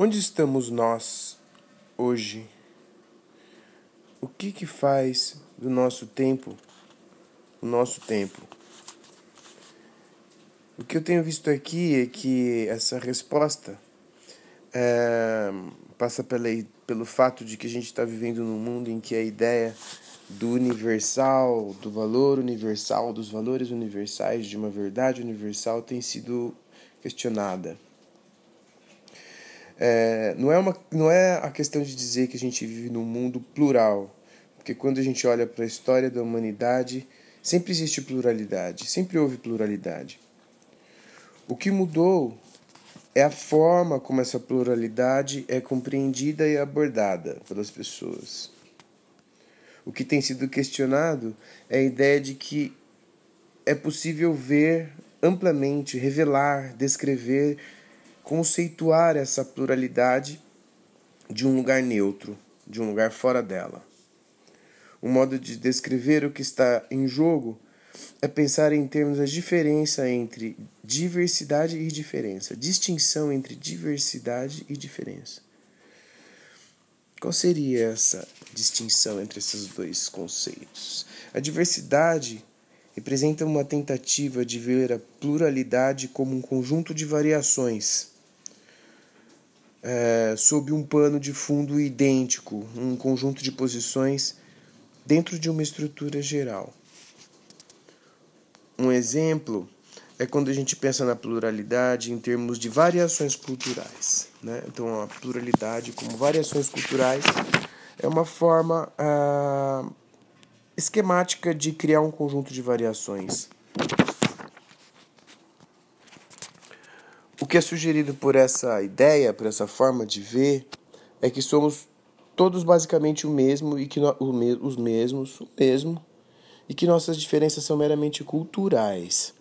Onde estamos nós hoje? O que que faz do nosso tempo o nosso tempo? O que eu tenho visto aqui é que essa resposta é, passa pela, pelo fato de que a gente está vivendo num mundo em que a ideia do universal, do valor universal, dos valores universais, de uma verdade universal tem sido questionada. É, não, é uma, não é a questão de dizer que a gente vive num mundo plural, porque quando a gente olha para a história da humanidade, sempre existe pluralidade, sempre houve pluralidade. O que mudou é a forma como essa pluralidade é compreendida e abordada pelas pessoas. O que tem sido questionado é a ideia de que é possível ver amplamente, revelar, descrever conceituar essa pluralidade de um lugar neutro, de um lugar fora dela. Um modo de descrever o que está em jogo é pensar em termos da diferença entre diversidade e diferença, distinção entre diversidade e diferença. Qual seria essa distinção entre esses dois conceitos? A diversidade representa uma tentativa de ver a pluralidade como um conjunto de variações é, sob um pano de fundo idêntico, um conjunto de posições dentro de uma estrutura geral. Um exemplo é quando a gente pensa na pluralidade em termos de variações culturais. Né? Então, a pluralidade como variações culturais é uma forma ah, esquemática de criar um conjunto de variações que é sugerido por essa ideia, por essa forma de ver, é que somos todos basicamente o mesmo e que no, os mesmos, o mesmo, e que nossas diferenças são meramente culturais.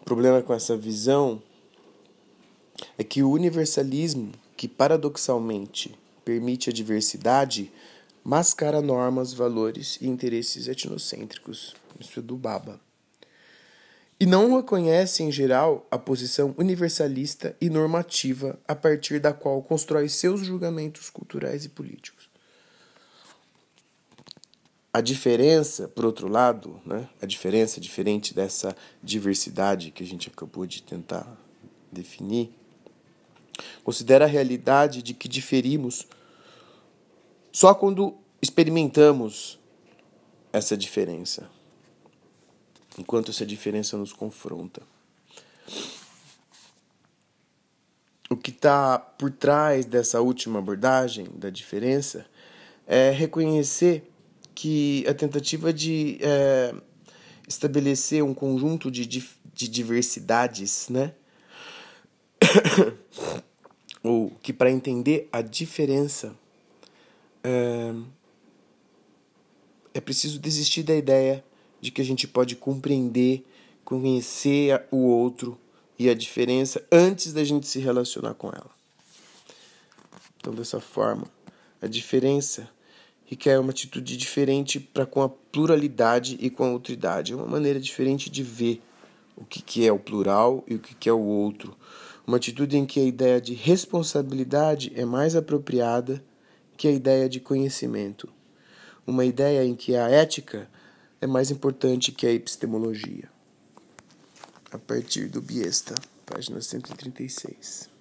O problema com essa visão é que o universalismo, que paradoxalmente permite a diversidade, mascara normas, valores e interesses etnocêntricos. Isso é do Baba e não reconhece, em geral, a posição universalista e normativa a partir da qual constrói seus julgamentos culturais e políticos. A diferença, por outro lado, né, a diferença diferente dessa diversidade que a gente acabou de tentar definir, considera a realidade de que diferimos só quando experimentamos essa diferença enquanto essa diferença nos confronta. O que está por trás dessa última abordagem da diferença é reconhecer que a tentativa de é, estabelecer um conjunto de, de diversidades, né? ou que para entender a diferença é, é preciso desistir da ideia de que a gente pode compreender, conhecer o outro e a diferença antes da gente se relacionar com ela. Então, dessa forma, a diferença requer uma atitude diferente para com a pluralidade e com a outridade. É uma maneira diferente de ver o que, que é o plural e o que, que é o outro. Uma atitude em que a ideia de responsabilidade é mais apropriada que a ideia de conhecimento. Uma ideia em que a ética é mais importante que a epistemologia. A partir do Biesta, página 136.